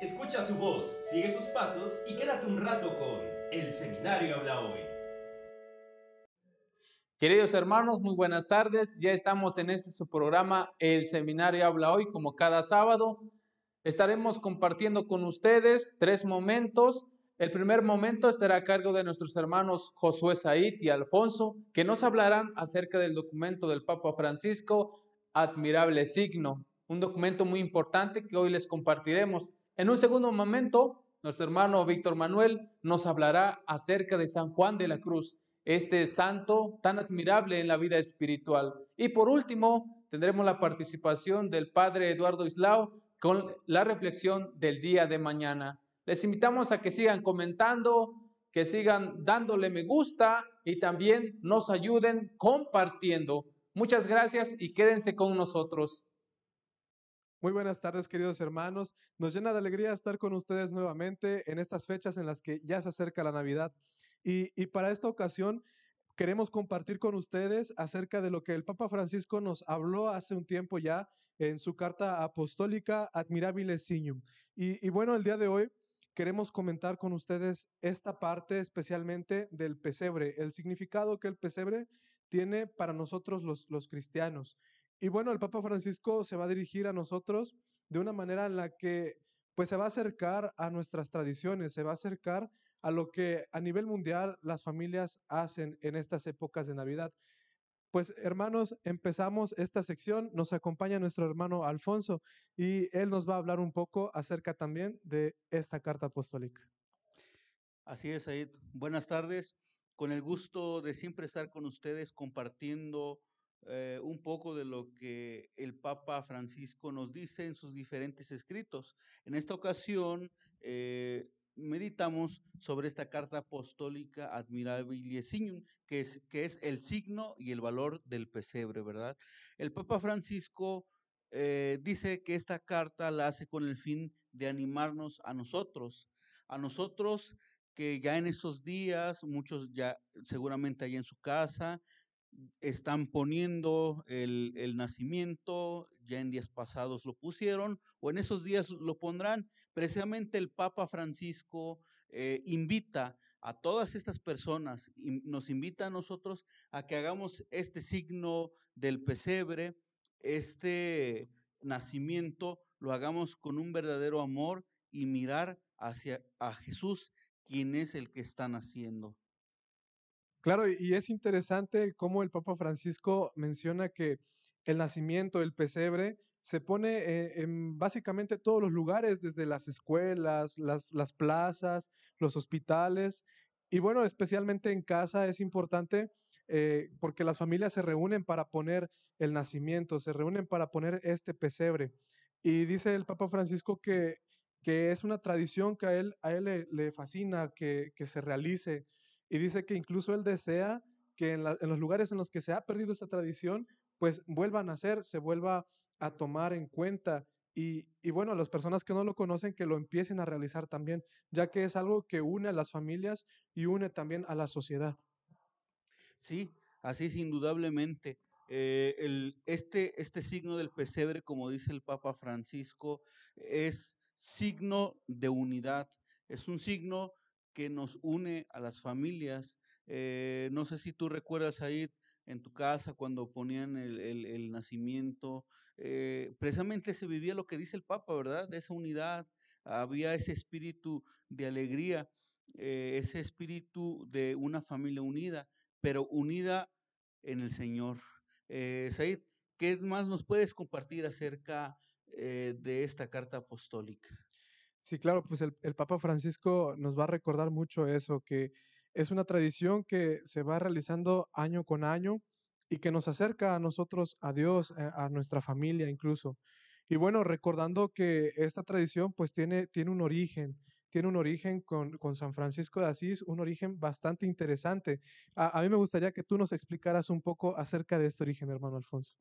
Escucha su voz, sigue sus pasos y quédate un rato con El Seminario Habla Hoy. Queridos hermanos, muy buenas tardes. Ya estamos en este su programa El Seminario Habla Hoy, como cada sábado. Estaremos compartiendo con ustedes tres momentos. El primer momento estará a cargo de nuestros hermanos Josué Said y Alfonso, que nos hablarán acerca del documento del Papa Francisco, Admirable Signo, un documento muy importante que hoy les compartiremos. En un segundo momento, nuestro hermano Víctor Manuel nos hablará acerca de San Juan de la Cruz, este santo tan admirable en la vida espiritual. Y por último, tendremos la participación del Padre Eduardo Islao con la reflexión del día de mañana. Les invitamos a que sigan comentando, que sigan dándole me gusta y también nos ayuden compartiendo. Muchas gracias y quédense con nosotros. Muy buenas tardes, queridos hermanos. Nos llena de alegría estar con ustedes nuevamente en estas fechas en las que ya se acerca la Navidad. Y, para esta ocasión queremos compartir con ustedes acerca de lo que el Papa Francisco nos habló hace un tiempo ya en su carta apostólica Admirabile Signum. Y, bueno, el día de hoy queremos comentar con ustedes esta parte especialmente del pesebre, el significado que el pesebre tiene para nosotros los cristianos. Y bueno, el Papa Francisco se va a dirigir a nosotros de una manera en la que pues se va a acercar a nuestras tradiciones, se va a acercar a lo que a nivel mundial las familias hacen en estas épocas de Navidad. Pues hermanos, empezamos esta sección, nos acompaña nuestro hermano Alfonso y él nos va a hablar un poco acerca también de esta carta apostólica. Así es, Aid. Buenas tardes. Con el gusto de siempre estar con ustedes compartiendo eh, un poco de lo que el Papa Francisco nos dice en sus diferentes escritos. En esta ocasión, eh, meditamos sobre esta carta apostólica Admirabilie Signum, que es, que es el signo y el valor del pesebre, ¿verdad? El Papa Francisco eh, dice que esta carta la hace con el fin de animarnos a nosotros, a nosotros que ya en esos días, muchos ya seguramente allá en su casa, están poniendo el, nacimiento, ya en días pasados lo pusieron, o en esos días lo pondrán. Precisamente el Papa Francisco eh, invita a todas estas personas, y nos invita a nosotros a que hagamos este signo del pesebre, este nacimiento, lo hagamos con un verdadero amor y mirar hacia a Jesús, quien es el que está naciendo. Claro, y es interesante cómo el Papa Francisco menciona que el nacimiento, el pesebre, se pone eh, en básicamente todos los lugares, desde las escuelas, las, las plazas, los hospitales. Y bueno, especialmente en casa es importante eh, porque las familias se reúnen para poner el nacimiento, se reúnen para poner este pesebre. Y dice el Papa Francisco que, que es una tradición que a él, a él le, le fascina que, que se realice y dice que incluso él desea que en, los lugares en los que se ha perdido esta tradición, pues vuelvan a hacer, se vuelva a tomar en cuenta. Y, y bueno, las personas que no lo conocen, que lo empiecen a realizar también, ya que es algo que une a las familias y une también a la sociedad. Sí, así es indudablemente. Eh, el, este, este signo del pesebre, como dice el Papa Francisco, es signo de unidad, es un signo que nos une a las familias. Eh, no sé si tú recuerdas ahí en tu casa cuando ponían el, nacimiento, eh, precisamente se vivía lo que dice el Papa, ¿verdad? De esa unidad, había ese espíritu de alegría, eh, ese espíritu de una familia unida, pero unida en el Señor. Said, ¿qué más nos puedes compartir acerca de esta carta apostólica? Sí, claro, pues el, Papa Francisco nos va a recordar mucho eso, que es una tradición que se va realizando año con año y que nos acerca a nosotros, a Dios, eh, a, nuestra familia incluso. Y bueno, recordando que esta tradición pues tiene, tiene un origen, tiene un origen con, con, San Francisco de Asís, un origen bastante interesante. A, a, mí me gustaría que tú nos explicaras un poco acerca de este origen, hermano Alfonso.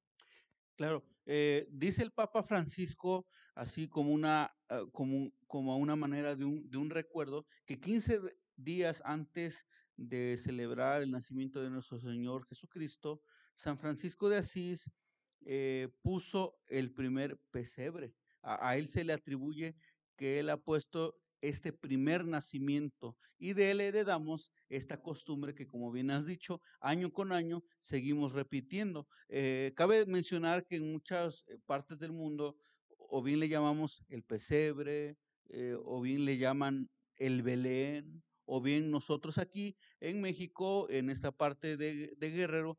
Claro, eh, dice el Papa Francisco, así como una, ah, como, una manera de un, de un recuerdo, que 15 días antes de celebrar el nacimiento de nuestro Señor Jesucristo, San Francisco de Asís eh, puso el primer pesebre. A, él se le atribuye que Él ha puesto este primer nacimiento y de Él heredamos esta costumbre que, como bien has dicho, año con año seguimos repitiendo. Eh, cabe mencionar que en muchas eh, partes del mundo o bien le llamamos el pesebre, eh, o bien le llaman el Belén, o bien nosotros aquí en México, en esta parte de, Guerrero,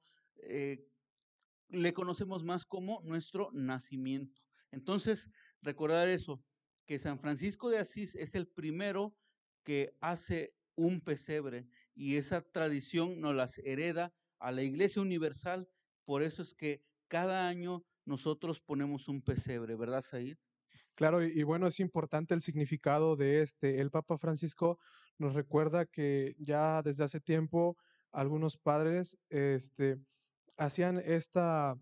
le conocemos más como nuestro nacimiento. Entonces, recordar eso, que San Francisco de Asís es el primero que hace un pesebre y esa tradición nos las hereda a la Iglesia Universal. Por eso es que cada año nosotros ponemos un pesebre, ¿verdad, Said? Claro, y, bueno, es importante el significado de este. El Papa Francisco nos recuerda que ya desde hace tiempo algunos padres este, hacían esta,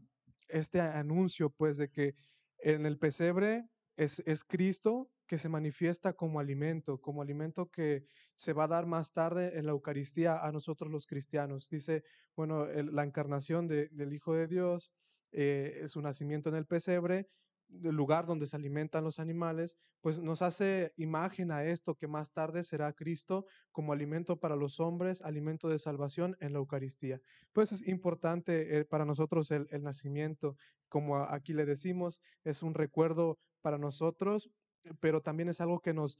este anuncio, pues, de que en el pesebre es, es Cristo que se manifiesta como alimento, como alimento que se va a dar más tarde en la Eucaristía a nosotros los cristianos. Dice, bueno, la encarnación del Hijo de Dios, eh, su nacimiento en el pesebre el lugar donde se alimentan los animales, pues nos hace imagen a esto que más tarde será Cristo como alimento para los hombres, alimento de salvación en la Eucaristía. Pues es importante eh, para nosotros el, nacimiento, como aquí le decimos, es un recuerdo para nosotros, pero también es algo que nos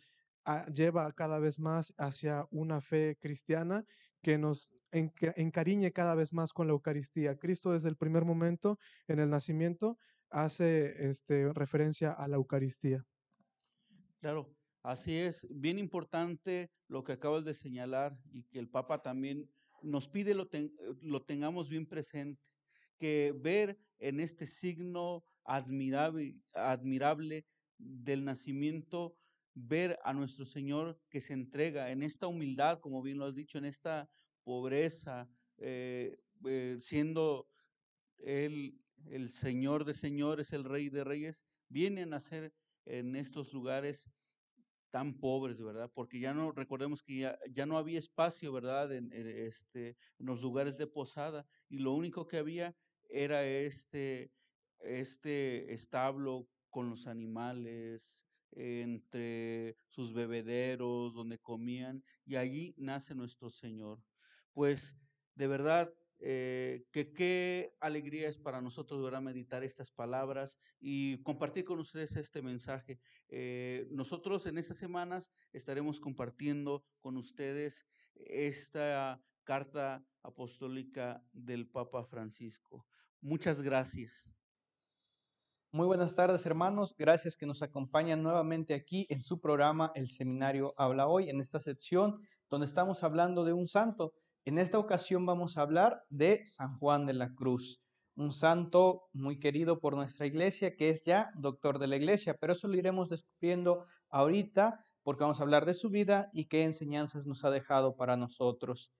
lleva cada vez más hacia una fe cristiana que nos encariñe cada vez más con la Eucaristía. Cristo desde el primer momento en el nacimiento hace este, referencia a la Eucaristía. Claro, así es. Bien importante lo que acabas de señalar y que el Papa también nos pide lo, lo tengamos bien presente, que ver en este signo admirable, admirable del nacimiento, ver a nuestro Señor que se entrega en esta humildad, como bien lo has dicho, en esta pobreza, eh, eh, siendo Él el Señor de señores, el Rey de reyes, viene a nacer en estos lugares tan pobres, ¿verdad? Porque ya no, recordemos que ya, no había espacio, ¿verdad? En, este, en los lugares de posada y lo único que había era este, este establo con los animales, entre sus bebederos, donde comían, y allí nace nuestro Señor. Pues de verdad, eh, que qué alegría es para nosotros ¿verdad? meditar estas palabras y compartir con ustedes este mensaje. Eh, nosotros en estas semanas estaremos compartiendo con ustedes esta carta apostólica del Papa Francisco. Muchas gracias. Muy buenas tardes, hermanos. Gracias que nos acompañan nuevamente aquí en su programa El Seminario Habla Hoy, en esta sección donde estamos hablando de un santo. En esta ocasión vamos a hablar de San Juan de la Cruz, un santo muy querido por nuestra iglesia, que es ya doctor de la iglesia, pero eso lo iremos descubriendo ahorita porque vamos a hablar de su vida y qué enseñanzas nos ha dejado para nosotros.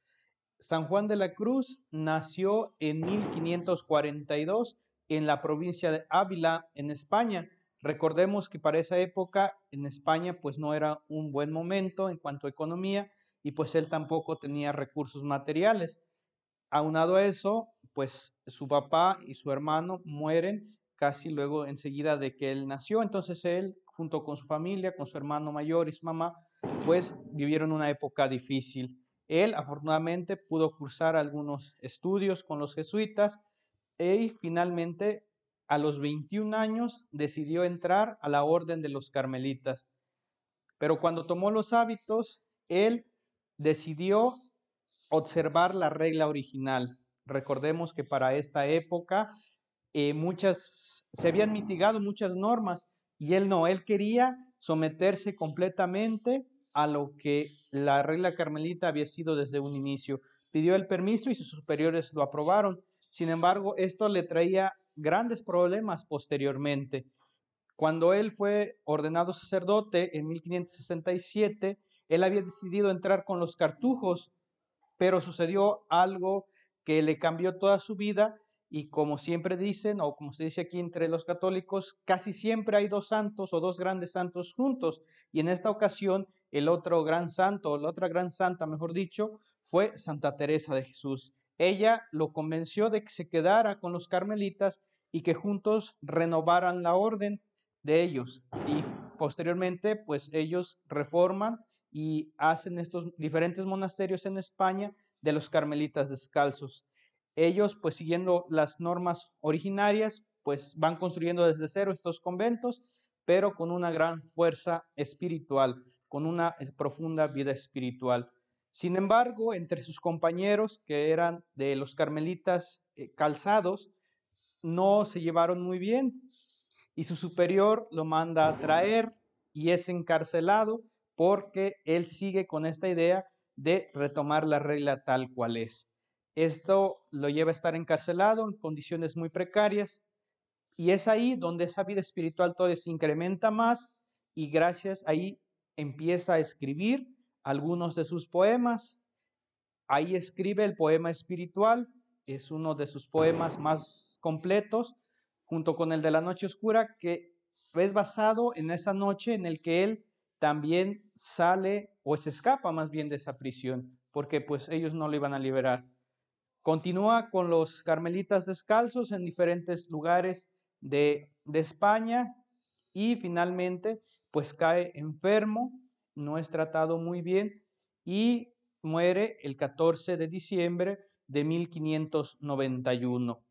San Juan de la Cruz nació en 1542 en la provincia de Ávila, en España. Recordemos que para esa época en España pues no era un buen momento en cuanto a economía y pues él tampoco tenía recursos materiales. Aunado a eso, pues su papá y su hermano mueren casi luego enseguida de que él nació. Entonces él, junto con su familia, con su hermano mayor y su mamá, pues vivieron una época difícil. Él afortunadamente pudo cursar algunos estudios con los jesuitas y finalmente a los 21 años decidió entrar a la orden de los carmelitas. Pero cuando tomó los hábitos, él decidió observar la regla original. Recordemos que para esta época eh, muchas, se habían mitigado muchas normas y él no, él quería someterse completamente a lo que la regla carmelita había sido desde un inicio. Pidió el permiso y sus superiores lo aprobaron. Sin embargo, esto le traía grandes problemas posteriormente. Cuando él fue ordenado sacerdote en 1567, él había decidido entrar con los cartujos, pero sucedió algo que le cambió toda su vida y como siempre dicen, o como se dice aquí entre los católicos, casi siempre hay dos santos o dos grandes santos juntos. Y en esta ocasión, el otro gran santo, o la otra gran santa, mejor dicho, fue Santa Teresa de Jesús. Ella lo convenció de que se quedara con los carmelitas y que juntos renovaran la orden, de ellos y posteriormente pues ellos reforman y hacen estos diferentes monasterios en España de los carmelitas descalzos. Ellos pues siguiendo las normas originarias pues van construyendo desde cero estos conventos, pero con una gran fuerza espiritual, con una profunda vida espiritual. Sin embargo, entre sus compañeros que eran de los carmelitas eh, calzados, no se llevaron muy bien y su superior lo manda a traer y es encarcelado porque él sigue con esta idea de retomar la regla tal cual es. Esto lo lleva a estar encarcelado en condiciones muy precarias y es ahí donde esa vida espiritual todavía se incrementa más y gracias ahí empieza a escribir algunos de sus poemas. Ahí escribe el poema espiritual, es uno de sus poemas más completos, junto con el de la noche oscura, que es basado en esa noche en el que él también sale o se escapa más bien de esa prisión, porque pues ellos no le iban a liberar. Continúa con los carmelitas descalzos en diferentes lugares de, de España y finalmente pues cae enfermo, no es tratado muy bien y muere el 14 de diciembre de 1591.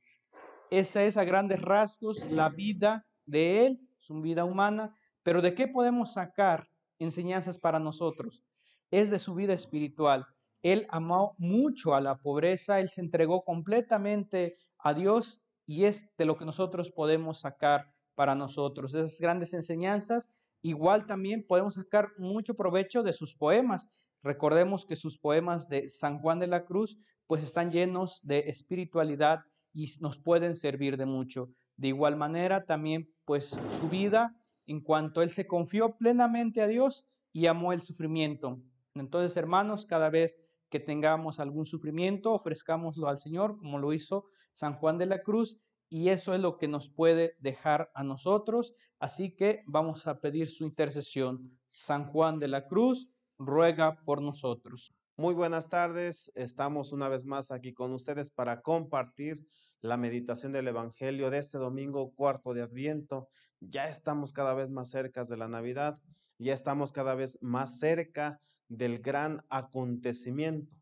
Esa es a grandes rasgos la vida de él, su vida humana, pero ¿de qué podemos sacar enseñanzas para nosotros? Es de su vida espiritual. Él amó mucho a la pobreza, él se entregó completamente a Dios y es de lo que nosotros podemos sacar para nosotros. Esas grandes enseñanzas, igual también podemos sacar mucho provecho de sus poemas. Recordemos que sus poemas de San Juan de la Cruz pues están llenos de espiritualidad y nos pueden servir de mucho. De igual manera también pues su vida en cuanto él se confió plenamente a Dios y amó el sufrimiento. Entonces, hermanos, cada vez que tengamos algún sufrimiento, ofrezcámoslo al Señor, como lo hizo San Juan de la Cruz, y eso es lo que nos puede dejar a nosotros. Así que vamos a pedir su intercesión. San Juan de la Cruz, ruega por nosotros. Muy buenas tardes, estamos una vez más aquí con ustedes para compartir la meditación del Evangelio de este domingo cuarto de Adviento. Ya estamos cada vez más cerca de la Navidad, ya estamos cada vez más cerca del gran acontecimiento.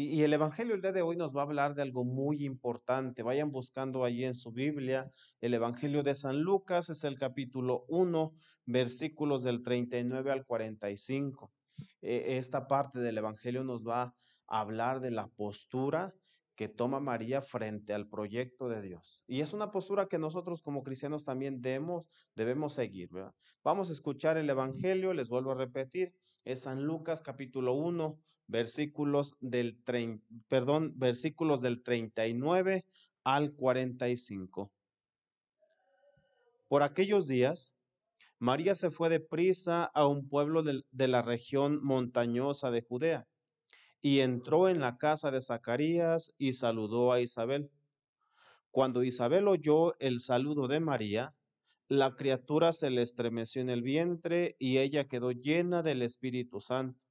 Y, el Evangelio el día de hoy nos va a hablar de algo muy importante. Vayan buscando allí en su Biblia. El Evangelio de San Lucas es el capítulo 1, versículos del 39 al 45. E, esta parte del Evangelio nos va a hablar de la postura que toma María frente al proyecto de Dios. Y es una postura que nosotros como cristianos también debemos, debemos seguir. Vamos a escuchar el Evangelio, les vuelvo a repetir, es San Lucas capítulo 1, versículos del, perdón, versículos del 39 al 45. Por aquellos días, María se fue de prisa a un pueblo de, de la región montañosa de Judea y entró en la casa de Zacarías y saludó a Isabel. Cuando Isabel oyó el saludo de María, la criatura se le estremeció en el vientre y ella quedó llena del Espíritu Santo.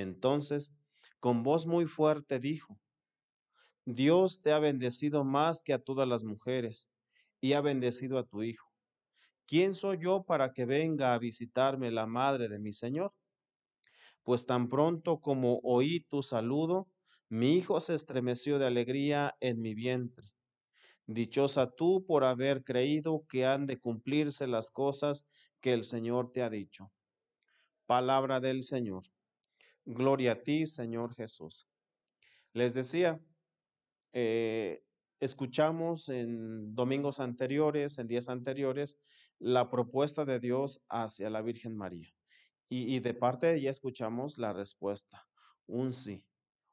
Entonces, con voz muy fuerte dijo, Dios te ha bendecido más que a todas las mujeres y ha bendecido a tu Hijo. ¿Quién soy yo para que venga a visitarme la madre de mi Señor? pues tan pronto como oí tu saludo, mi hijo se estremeció de alegría en mi vientre. Dichosa tú por haber creído que han de cumplirse las cosas que el Señor te ha dicho. Palabra del Señor. Gloria a ti, Señor Jesús. Les decía, eh, escuchamos en domingos anteriores, en días anteriores, la propuesta de Dios hacia la Virgen María. Y, de parte de ella escuchamos la respuesta, un sí,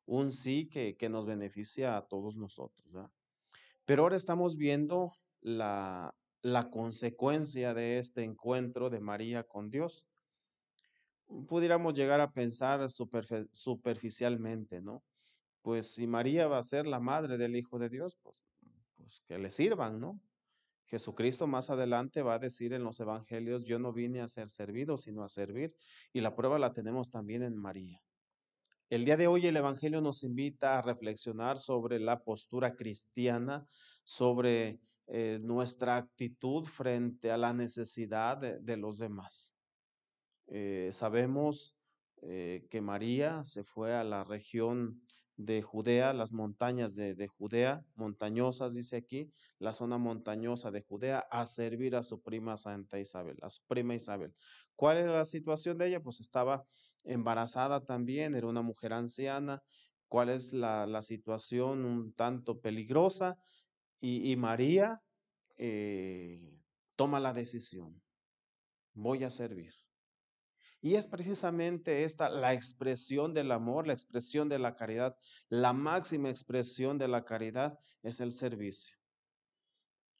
un sí que, que nos beneficia a todos nosotros. Pero ahora estamos viendo la, la consecuencia de este encuentro de María con Dios. Pudiéramos llegar a pensar superficialmente, ¿no? Pues si María va a ser la madre del Hijo de Dios, pues, pues que le sirvan, ¿no? Jesucristo más adelante va a decir en los evangelios, yo no vine a ser servido, sino a servir. Y la prueba la tenemos también en María. El día de hoy el Evangelio nos invita a reflexionar sobre la postura cristiana, sobre eh, nuestra actitud frente a la necesidad de, de los demás. Eh, sabemos eh, que María se fue a la región de Judea, las montañas de, de, Judea, montañosas, dice aquí, la zona montañosa de Judea, a servir a su prima Santa Isabel, a su prima Isabel. ¿Cuál era la situación de ella? Pues estaba embarazada también, era una mujer anciana. ¿Cuál es la, situación un tanto peligrosa? Y, y María eh, toma la decisión, voy a servir. Y es precisamente esta la expresión del amor, la expresión de la caridad. La máxima expresión de la caridad es el servicio.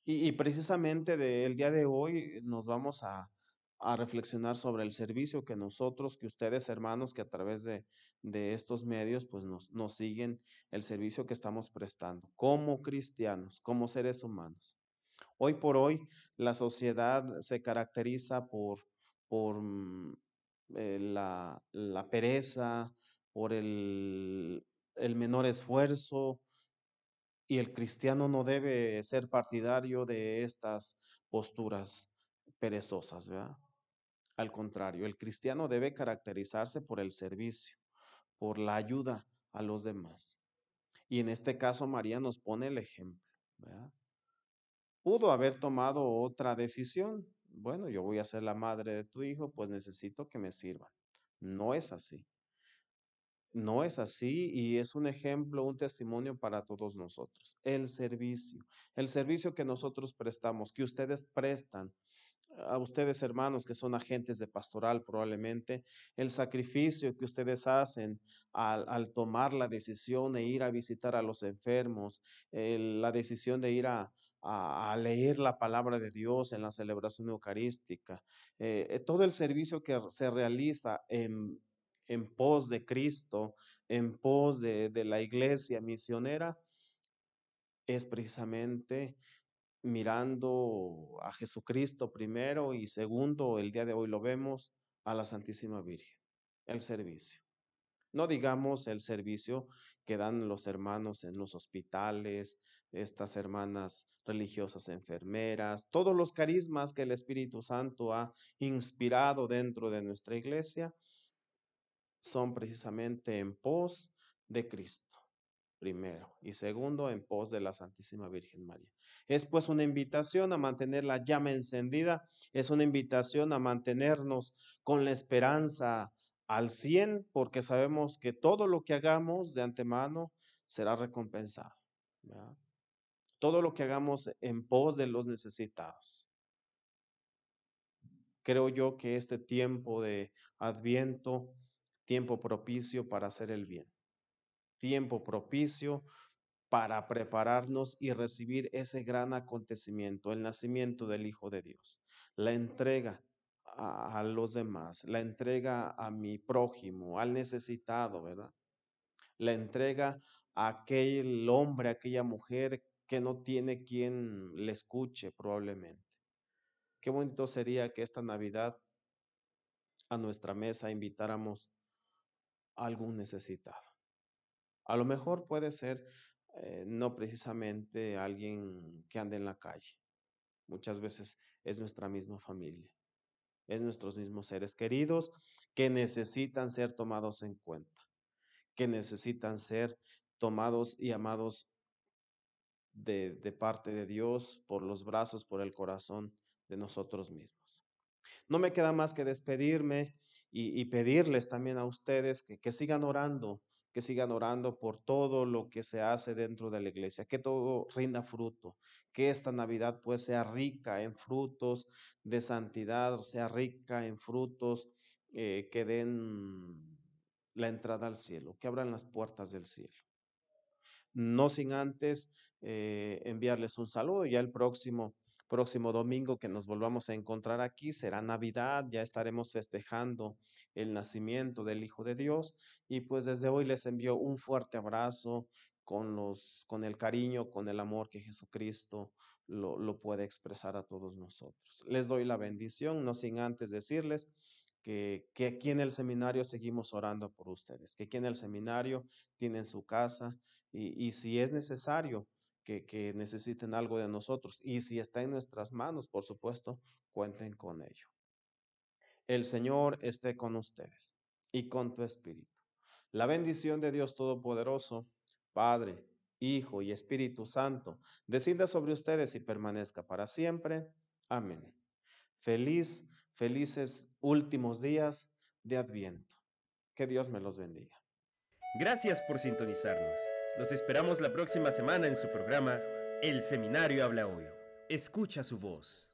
Y, precisamente del día de hoy nos vamos a, a, reflexionar sobre el servicio que nosotros, que ustedes hermanos, que a través de, de estos medios, pues nos, nos siguen el servicio que estamos prestando como cristianos, como seres humanos. Hoy por hoy la sociedad se caracteriza por, por eh, la, pereza, por el, menor esfuerzo, y el cristiano no debe ser partidario de estas posturas perezosas. Al contrario, el cristiano debe caracterizarse por el servicio, por la ayuda a los demás. Y en este caso María nos pone el ejemplo. Pudo haber tomado otra decisión, bueno, yo voy a ser la madre de tu hijo, pues necesito que me sirvan. No es así. No es así y es un ejemplo, un testimonio para todos nosotros. El servicio, el servicio que nosotros prestamos, que ustedes prestan a ustedes hermanos que son agentes de pastoral probablemente, el sacrificio que ustedes hacen al, tomar la decisión de ir a visitar a los enfermos, la decisión de ir a, a, leer la palabra de Dios en la celebración eucarística, eh, todo el servicio que se realiza en, en pos de Cristo, en pos de, de la iglesia misionera, es precisamente mirando a Jesucristo primero y segundo, el día de hoy lo vemos, a la Santísima Virgen, el servicio. No digamos el servicio que dan los hermanos en los hospitales, estas hermanas religiosas enfermeras, todos los carismas que el Espíritu Santo ha inspirado dentro de nuestra iglesia, son precisamente en pos de Cristo primero, y segundo, en pos de la Santísima Virgen María. Es pues una invitación a mantener la llama encendida, es una invitación a mantenernos con la esperanza al 100, porque sabemos que todo lo que hagamos de antemano será recompensado. Todo lo que hagamos en pos de los necesitados. Creo yo que este tiempo de adviento, tiempo propicio para hacer el bien tiempo propicio para prepararnos y recibir ese gran acontecimiento, el nacimiento del Hijo de Dios, la entrega a, los demás, la entrega a mi prójimo, al necesitado, ¿verdad? La entrega a aquel hombre, a aquella mujer que no tiene quien le escuche probablemente. Qué bonito sería que esta Navidad a nuestra mesa invitáramos a algún necesitado a lo mejor puede ser eh, no precisamente alguien que ande en la calle. Muchas veces es nuestra misma familia, es nuestros mismos seres queridos que necesitan ser tomados en cuenta, que necesitan ser tomados y amados de, parte de Dios por los brazos, por el corazón de nosotros mismos. No me queda más que despedirme y, pedirles también a ustedes que, que sigan orando que sigan orando por todo lo que se hace dentro de la iglesia, que todo rinda fruto, que esta Navidad pues sea rica en frutos de santidad, sea rica en frutos eh, que den la entrada al cielo, que abran las puertas del cielo. No sin antes eh, enviarles un saludo, ya el próximo próximo domingo que nos volvamos a encontrar aquí será Navidad, ya estaremos festejando el nacimiento del Hijo de Dios y pues desde hoy les envío un fuerte abrazo con, los, con el cariño, con el amor que Jesucristo lo, lo puede expresar a todos nosotros. Les doy la bendición, no sin antes decirles que, que, aquí en el seminario seguimos orando por ustedes, que aquí en el seminario tienen su casa y, si es necesario que, que necesiten algo de nosotros. Y si está en nuestras manos, por supuesto, cuenten con ello. El Señor esté con ustedes y con tu espíritu. La bendición de Dios Todopoderoso, Padre, Hijo y Espíritu Santo, descienda sobre ustedes y permanezca para siempre. Amén. Feliz, felices últimos días de Adviento. Que Dios me los bendiga. Gracias por sintonizarnos. Los esperamos la próxima semana en su programa El Seminario Habla Hoy. Escucha su voz.